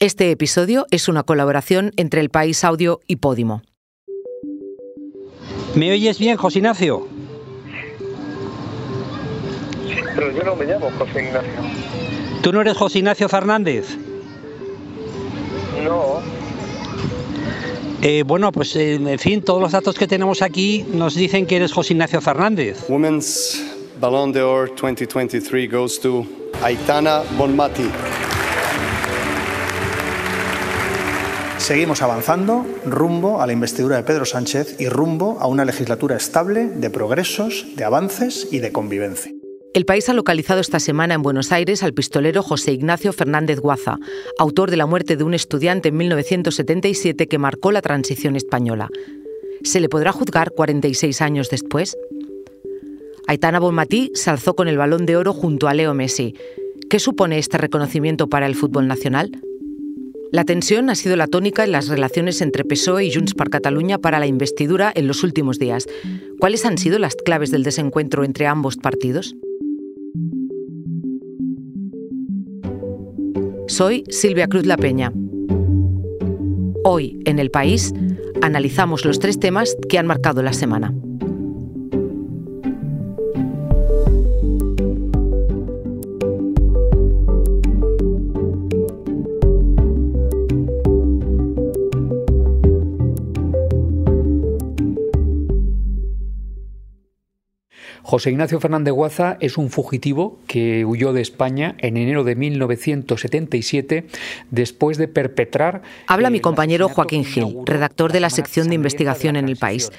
Este episodio es una colaboración entre El País Audio y Podimo. ¿Me oyes bien, José Ignacio? Pero yo no me llamo José Ignacio. ¿Tú no eres José Ignacio Fernández? No. Eh, bueno, pues eh, en fin, todos los datos que tenemos aquí nos dicen que eres José Ignacio Fernández. Women's Ballon d'Or 2023 goes to Aitana Bonmati. Seguimos avanzando rumbo a la investidura de Pedro Sánchez y rumbo a una legislatura estable de progresos, de avances y de convivencia. El país ha localizado esta semana en Buenos Aires al pistolero José Ignacio Fernández Guaza, autor de la muerte de un estudiante en 1977 que marcó la transición española. ¿Se le podrá juzgar 46 años después? Aitana Bonmatí se alzó con el balón de oro junto a Leo Messi. ¿Qué supone este reconocimiento para el fútbol nacional? La tensión ha sido la tónica en las relaciones entre PSOE y Junts per Catalunya para la investidura en los últimos días. ¿Cuáles han sido las claves del desencuentro entre ambos partidos? Soy Silvia Cruz La Peña. Hoy, en El País, analizamos los tres temas que han marcado la semana. José Ignacio Fernández Guaza es un fugitivo que huyó de España en enero de 1977 después de perpetrar. Habla mi compañero Joaquín Gil, redactor de la sección de investigación en el país.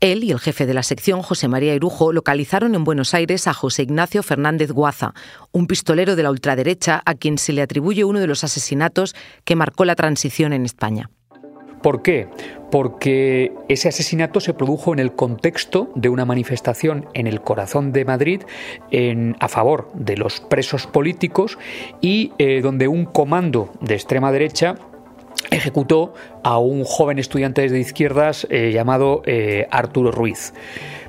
Él y el jefe de la sección, José María Irujo, localizaron en Buenos Aires a José Ignacio Fernández Guaza, un pistolero de la ultraderecha a quien se le atribuye uno de los asesinatos que marcó la transición en España. ¿Por qué? Porque ese asesinato se produjo en el contexto de una manifestación en el corazón de Madrid a favor de los presos políticos y eh, donde un comando de extrema derecha ejecutó a un joven estudiante de izquierdas eh, llamado eh, Arturo Ruiz.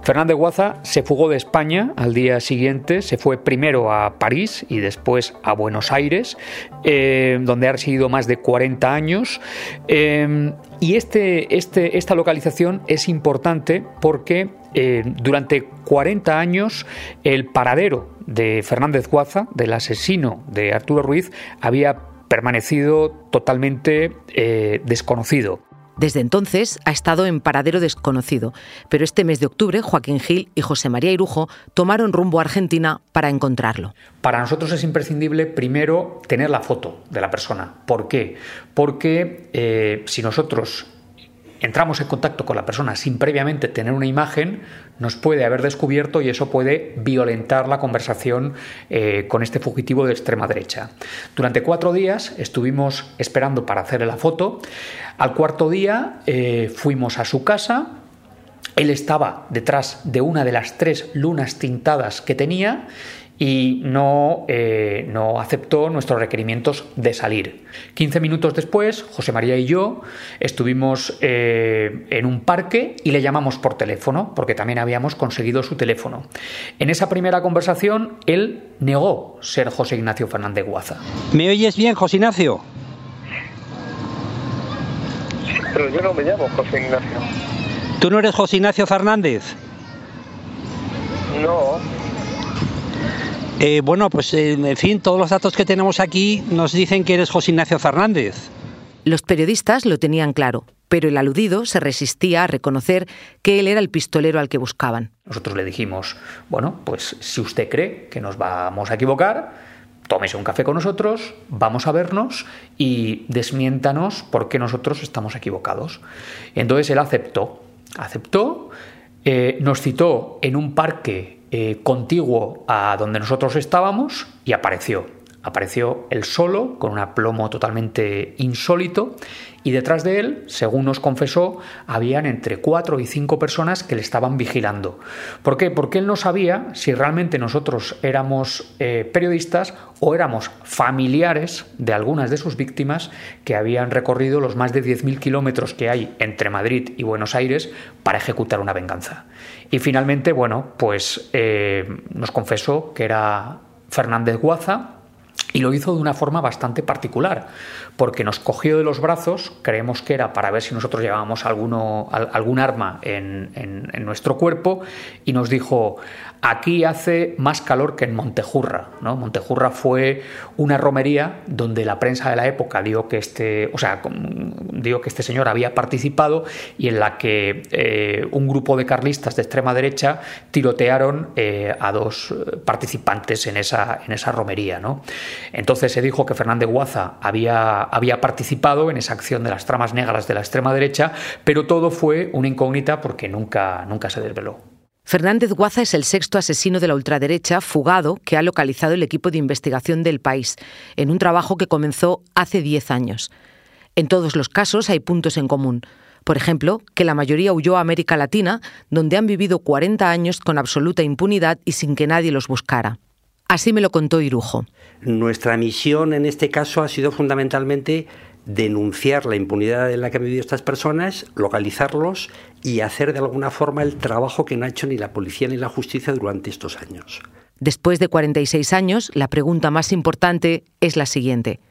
Fernández Guaza se fugó de España al día siguiente, se fue primero a París y después a Buenos Aires, eh, donde ha residido más de 40 años. Y este, este, esta localización es importante porque durante 40 años el paradero de Fernández Guaza, del asesino de Arturo Ruiz, había permanecido totalmente desconocido. Desde entonces ha estado en paradero desconocido, pero este mes de octubre Joaquín Gil y José María Irujo tomaron rumbo a Argentina para encontrarlo. Para nosotros es imprescindible primero tener la foto de la persona. ¿Por qué? Porque eh, si nosotros entramos en contacto con la persona sin previamente tener una imagen, nos puede haber descubierto y eso puede violentar la conversación eh, con este fugitivo de extrema derecha. Durante cuatro días estuvimos esperando para hacerle la foto. Al cuarto día eh, fuimos a su casa. Él estaba detrás de una de las tres lunas tintadas que tenía y no, eh, no, aceptó nuestros requerimientos de salir. 15 minutos después, José María y yo estuvimos eh, en un parque y le llamamos por teléfono, porque también habíamos conseguido su teléfono. En esa primera conversación, él negó ser José Ignacio Fernández Guaza. ¿Me oyes bien, José Ignacio? Pero yo no me llamo José Ignacio. ¿Tú no eres José Ignacio Fernández? No. Eh, bueno, pues en fin, todos los datos que tenemos aquí nos dicen que eres José Ignacio Fernández. Los periodistas lo tenían claro, pero el aludido se resistía a reconocer que él era el pistolero al que buscaban. Nosotros le dijimos, bueno, pues si usted cree que nos vamos a equivocar, tómese un café con nosotros, vamos a vernos y desmiéntanos por qué nosotros estamos equivocados. Entonces él aceptó, aceptó, eh, nos citó en un parque eh, contiguo a donde nosotros estábamos y apareció. Apareció él solo, con un aplomo totalmente insólito, y detrás de él, según nos confesó, habían entre cuatro y cinco personas que le estaban vigilando. ¿Por qué? Porque él no sabía si realmente nosotros éramos eh, periodistas o éramos familiares de algunas de sus víctimas que habían recorrido los más de 10.000 kilómetros que hay entre Madrid y Buenos Aires para ejecutar una venganza. Y finalmente, bueno, pues eh, nos confesó que era Fernández Guaza, Y lo hizo de una forma bastante particular, porque nos cogió de los brazos, creemos que era para ver si nosotros llevábamos alguno, algún arma en, en, nuestro cuerpo, y nos dijo, aquí hace más calor que en Montejurra. ¿no? Montejurra fue una romería donde la prensa de la época dio que este, o sea, que este señor había participado y en la que eh, un grupo de carlistas de extrema derecha tirotearon eh, a dos participantes en esa, en esa romería. ¿no? Entonces se dijo que Fernández Guaza había, había participado en esa acción de las tramas negras de la extrema derecha, pero todo fue una incógnita porque nunca, nunca se desveló. Fernández Guaza es el sexto asesino de la ultraderecha fugado que ha localizado el equipo de investigación del país, en un trabajo que comenzó hace 10 años. En todos los casos hay puntos en común. Por ejemplo, que la mayoría huyó a América Latina, donde han vivido 40 años con absoluta impunidad y sin que nadie los buscara. Así me lo contó Irujo. Nuestra misión en este caso ha sido fundamentalmente denunciar la impunidad en la que han vivido estas personas, localizarlos y hacer de alguna forma el trabajo que no ha hecho ni la policía ni la justicia durante estos años. Después de 46 años, la pregunta más importante es la siguiente.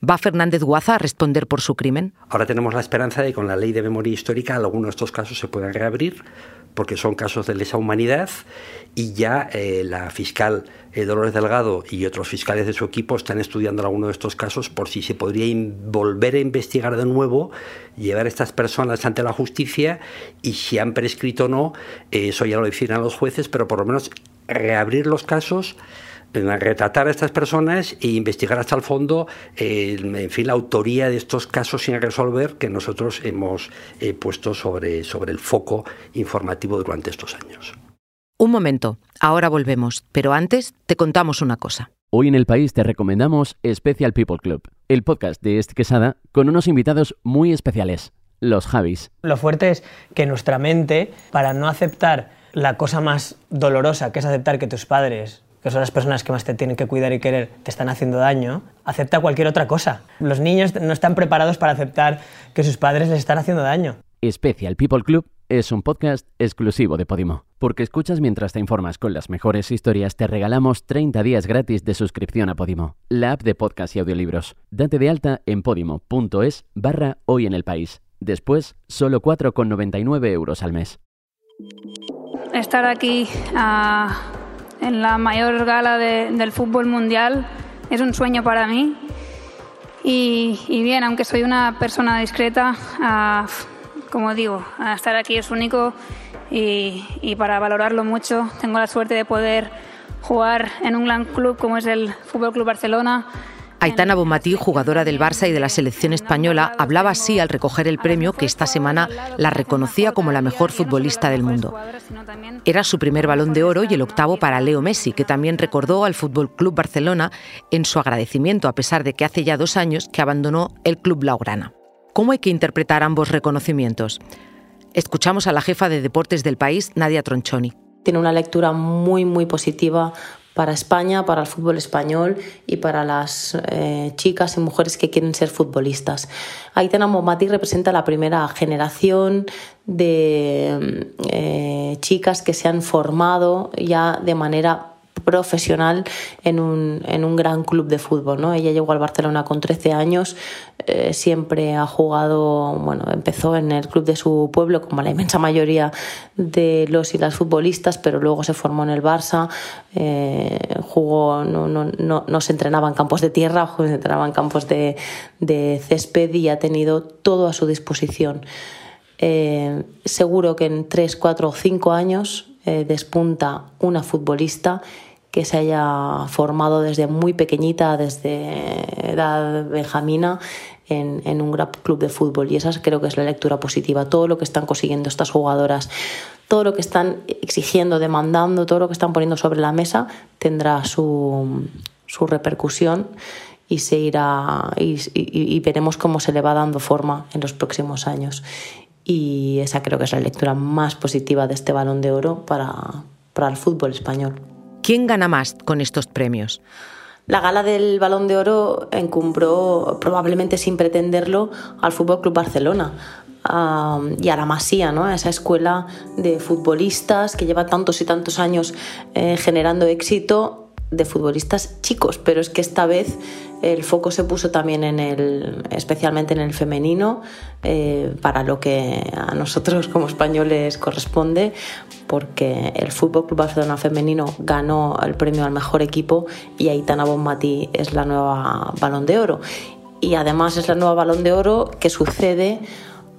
¿Va Fernández Guaza a responder por su crimen? Ahora tenemos la esperanza de que con la ley de memoria histórica algunos de estos casos se puedan reabrir, porque son casos de lesa humanidad y ya eh, la fiscal eh, Dolores Delgado y otros fiscales de su equipo están estudiando alguno de estos casos por si se podría volver a investigar de nuevo, llevar a estas personas ante la justicia y si han prescrito o no, eh, eso ya lo decidirán los jueces, pero por lo menos reabrir los casos retratar a estas personas e investigar hasta el fondo, en fin, la autoría de estos casos sin resolver que nosotros hemos eh, puesto sobre, sobre el foco informativo durante estos años. Un momento, ahora volvemos, pero antes te contamos una cosa. Hoy en el país te recomendamos Special People Club, el podcast de Este Quesada con unos invitados muy especiales, los Javis. Lo fuerte es que nuestra mente, para no aceptar la cosa más dolorosa, que es aceptar que tus padres que son las personas que más te tienen que cuidar y querer, te están haciendo daño, acepta cualquier otra cosa. Los niños no están preparados para aceptar que sus padres les están haciendo daño. Special People Club es un podcast exclusivo de Podimo. Porque escuchas mientras te informas con las mejores historias, te regalamos 30 días gratis de suscripción a Podimo, la app de podcast y audiolibros. Date de alta en podimo.es barra hoy en el país. Después, solo 4,99 euros al mes. Estar aquí a en la mayor gala del fútbol mundial. Es un sueño para mí. Y, bien, aunque soy una persona discreta, ah, como digo, estar aquí es único y para valorarlo mucho tengo la suerte de poder jugar en un gran club como es el Fútbol Club Barcelona Aitana Bonmatí, jugadora del Barça y de la selección española, hablaba así al recoger el premio que esta semana la reconocía como la mejor futbolista del mundo. Era su primer balón de oro y el octavo para Leo Messi, que también recordó al Fútbol Club Barcelona en su agradecimiento, a pesar de que hace ya dos años que abandonó el club blaugrana. ¿Cómo hay que interpretar ambos reconocimientos? Escuchamos a la jefa de deportes del país, Nadia Tronchoni. Tiene una lectura muy, muy positiva para España, para el fútbol español y para las eh, chicas y mujeres que quieren ser futbolistas. Aitana Momati representa la primera generación de eh, chicas que se han formado ya de manera profesional en un, en un gran club de fútbol. ¿no? Ella llegó al Barcelona con 13 años, eh, siempre ha jugado, bueno, empezó en el club de su pueblo, como la inmensa mayoría de los y las futbolistas, pero luego se formó en el Barça, eh, jugó, no, no, no, no, se entrenaba en campos de tierra, se entrenaba en campos de, de césped y ha tenido todo a su disposición. Eh, seguro que en 3, 4 o 5 años despunta una futbolista que se haya formado desde muy pequeñita, desde edad benjamina, en, en, un club de fútbol. Y esa creo que es la lectura positiva. Todo lo que están consiguiendo estas jugadoras, todo lo que están exigiendo, demandando, todo lo que están poniendo sobre la mesa, tendrá su, su repercusión y se irá y, y, veremos cómo se le va dando forma en los próximos años. Y esa creo que es la lectura más positiva de este balón de oro para, para el fútbol español. ¿Quién gana más con estos premios? La gala del Balón de Oro encumbró, probablemente sin pretenderlo, al Fútbol Club Barcelona y a la Masía, ¿no? a esa escuela de futbolistas que lleva tantos y tantos años eh, generando éxito de futbolistas chicos, pero es que esta vez el foco se puso también en el, especialmente en el femenino, eh, para lo que a nosotros como españoles corresponde, porque el Fútbol Club Barcelona femenino ganó el premio al mejor equipo y Aitana Bonmatí es la nueva Balón de Oro. Y además es la nueva Balón de Oro que sucede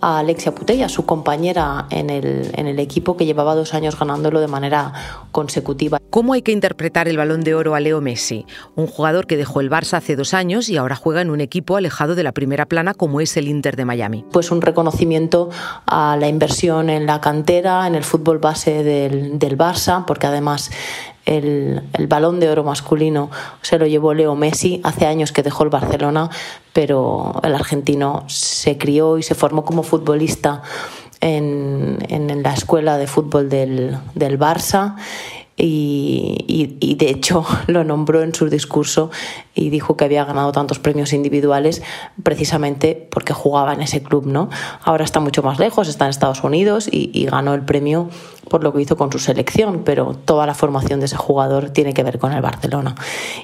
a Alexia Putella, su compañera en el, en el equipo que llevaba dos años ganándolo de manera consecutiva. ¿Cómo hay que interpretar el balón de oro a Leo Messi? Un jugador que dejó el Barça hace dos años y ahora juega en un equipo alejado de la primera plana como es el Inter de Miami. Pues un reconocimiento a la inversión en la cantera, en el fútbol base del, del Barça, porque además el, balón de oro masculino se lo llevó Leo Messi hace años que dejó el Barcelona, pero el argentino se crió y se formó como futbolista en, la escuela de fútbol del, del Barça y, de hecho lo nombró en su discurso y dijo que había ganado tantos premios individuales precisamente porque jugaba en ese club, ¿no? Ahora está mucho más lejos, está en Estados Unidos y, ganó el premio por lo que hizo con su selección, pero toda la formación de ese jugador tiene que ver con el Barcelona.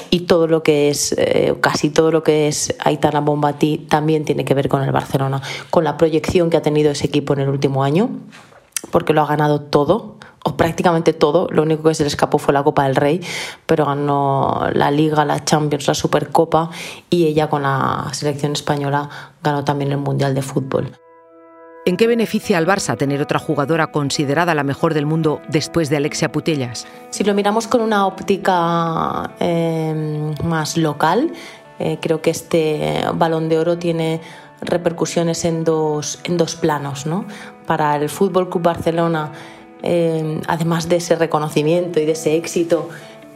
Y todo lo que es, eh, casi todo lo que es Aitana Bombati también tiene que ver con el Barcelona, con la proyección que ha tenido ese equipo en el último año, porque lo ha ganado todo, o prácticamente todo. Lo único que se le escapó fue la Copa del Rey, pero ganó la Liga, la Champions, la Supercopa y ella con la selección española ganó también el Mundial de Fútbol. ¿En qué beneficia al Barça tener otra jugadora considerada la mejor del mundo después de Alexia Putellas? Si lo miramos con una óptica eh, más local, eh, creo que este balón de oro tiene repercusiones en dos, en dos planos. ¿no? Para el Fútbol Club Barcelona, Em, además de ese reconocimiento y de ese éxito,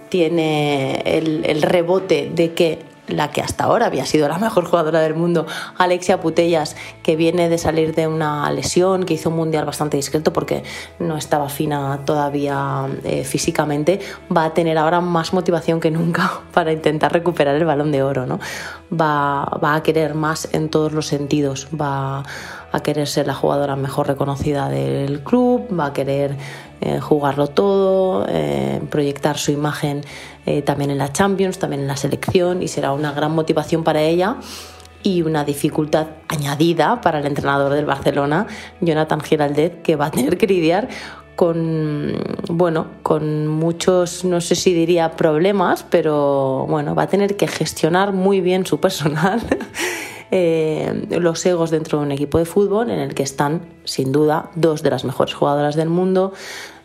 tiene el, rebote de que la que hasta ahora había sido la mejor jugadora del mundo, Alexia Putellas, que viene de salir de una lesión, que hizo un mundial bastante discreto porque no estaba fina todavía eh, físicamente, va a tener ahora más motivación que nunca para intentar recuperar el balón de oro. ¿no? Va, va a querer más en todos los sentidos, va a querer ser la jugadora mejor reconocida del club, va a querer eh, jugarlo todo, eh, proyectar su imagen eh, también en la Champions, también en la selección y será una gran motivación para ella y una dificultad añadida para el entrenador del Barcelona, Jonathan Giraldet, que va a tener que lidiar con bueno, con muchos, no sé si diría problemas, pero bueno, va a tener que gestionar muy bien su personal Eh, los egos dentro de un equipo de fútbol en el que están, sin duda, dos de las mejores jugadoras del mundo,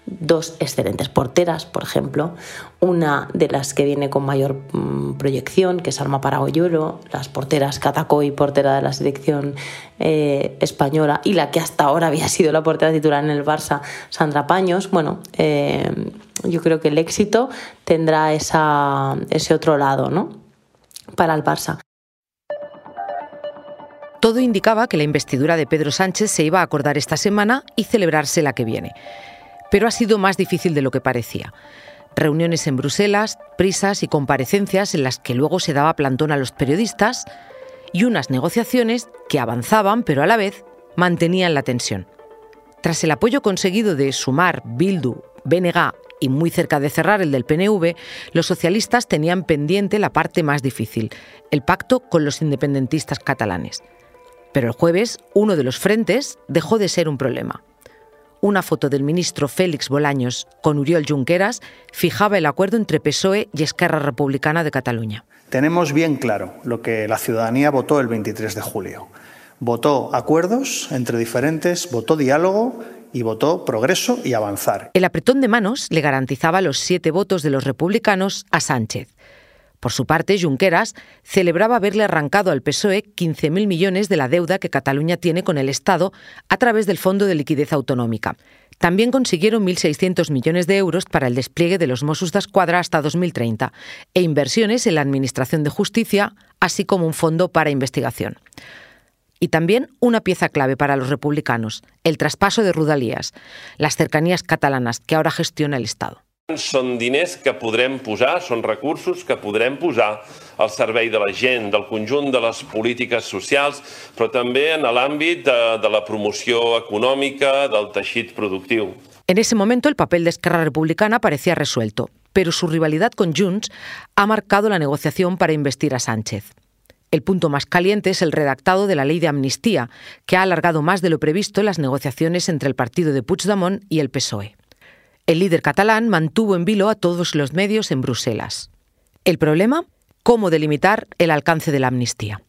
dos excelentes porteras, por ejemplo, una de las que viene con mayor mm, proyección, que es Arma Paragoyuelo, las porteras y portera de la selección eh, española, y la que hasta ahora había sido la portera titular en el Barça, Sandra Paños. Bueno, eh, yo creo que el éxito tendrá ese otro lado, ¿no? Para el Barça. Todo indicaba que la investidura de Pedro Sánchez se iba a acordar esta semana y celebrarse la que viene. Pero ha sido más difícil de lo que parecía. Reuniones en Bruselas, prisas y comparecencias en las que luego se daba plantón a los periodistas y unas negociaciones que avanzaban pero a la vez mantenían la tensión. Tras el apoyo conseguido de Sumar, Bildu, BNG y muy cerca de cerrar el del PNV, los socialistas tenían pendiente la parte más difícil, el pacto con los independentistas catalanes. Pero el jueves, uno de los frentes dejó de ser un problema. Una foto del ministro Félix Bolaños con Uriol Junqueras fijaba el acuerdo entre PSOE y Esquerra Republicana de Cataluña. Tenemos bien claro lo que la ciudadanía votó el 23 de julio. Votó acuerdos entre diferentes, votó diálogo y votó progreso y avanzar. El apretón de manos le garantizaba los siete votos de los republicanos a Sánchez. Por su parte, Junqueras celebraba haberle arrancado al PSOE 15.000 millones de la deuda que Cataluña tiene con el Estado a través del Fondo de Liquidez Autonómica. También consiguieron 1.600 millones de euros para el despliegue de los Mossos de Escuadra hasta 2030 e inversiones en la Administración de Justicia, así como un fondo para investigación. Y también una pieza clave para los republicanos, el traspaso de Rudalías, las cercanías catalanas que ahora gestiona el Estado. Són diners que podrem posar, són recursos que podrem posar al servei de la gent, del conjunt de les polítiques socials, però també en l'àmbit de, de la promoció econòmica, del teixit productiu. En ese momento el papel de Esquerra Republicana parecía resuelto. pero su rivalidad con Junts ha marcado la negociación para investir a Sánchez. El punto más caliente es el redactado de la ley de amnistía, que ha alargado más de lo previsto las negociaciones entre el partido de Puigdemont y el PSOE. El líder catalán mantuvo en vilo a todos los medios en Bruselas. El problema, cómo delimitar el alcance de la amnistía.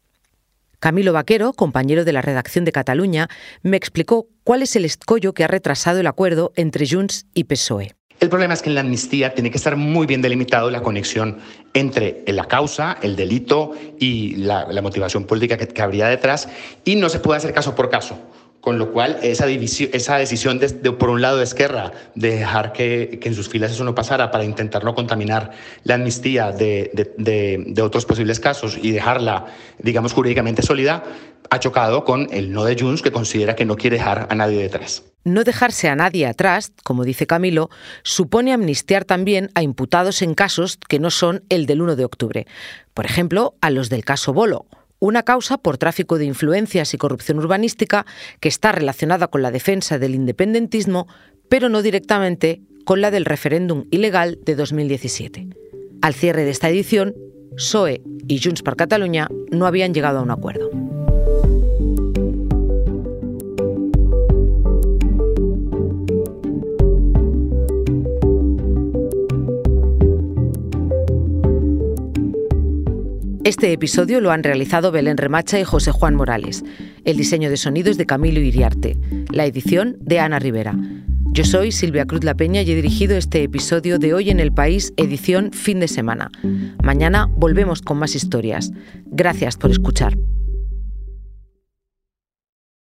Camilo Vaquero, compañero de la redacción de Cataluña, me explicó cuál es el escollo que ha retrasado el acuerdo entre Junts y PSOE. El problema es que en la amnistía tiene que estar muy bien delimitado la conexión entre la causa, el delito y la, motivación política que, habría detrás y no se puede hacer caso por caso. Con lo cual, esa, decisión, de, por un lado, de Esquerra, de dejar que, en sus filas eso no pasara para intentar no contaminar la amnistía de, de, otros posibles casos y dejarla, digamos, jurídicamente sólida, ha chocado con el no de Junts, que considera que no quiere dejar a nadie detrás. No dejarse a nadie atrás, como dice Camilo, supone amnistiar también a imputados en casos que no son el del 1 de octubre. Por ejemplo, a los del caso Bolo, una causa por tráfico de influencias y corrupción urbanística que está relacionada con la defensa del independentismo, pero no directamente con la del referéndum ilegal de 2017. Al cierre de esta edición, PSOE y Junts per Catalunya no habían llegado a un acuerdo. Este episodio lo han realizado Belén Remacha y José Juan Morales. El diseño de sonidos de Camilo Iriarte. La edición de Ana Rivera. Yo soy Silvia Cruz La Peña y he dirigido este episodio de Hoy en el País, edición fin de semana. Mañana volvemos con más historias. Gracias por escuchar.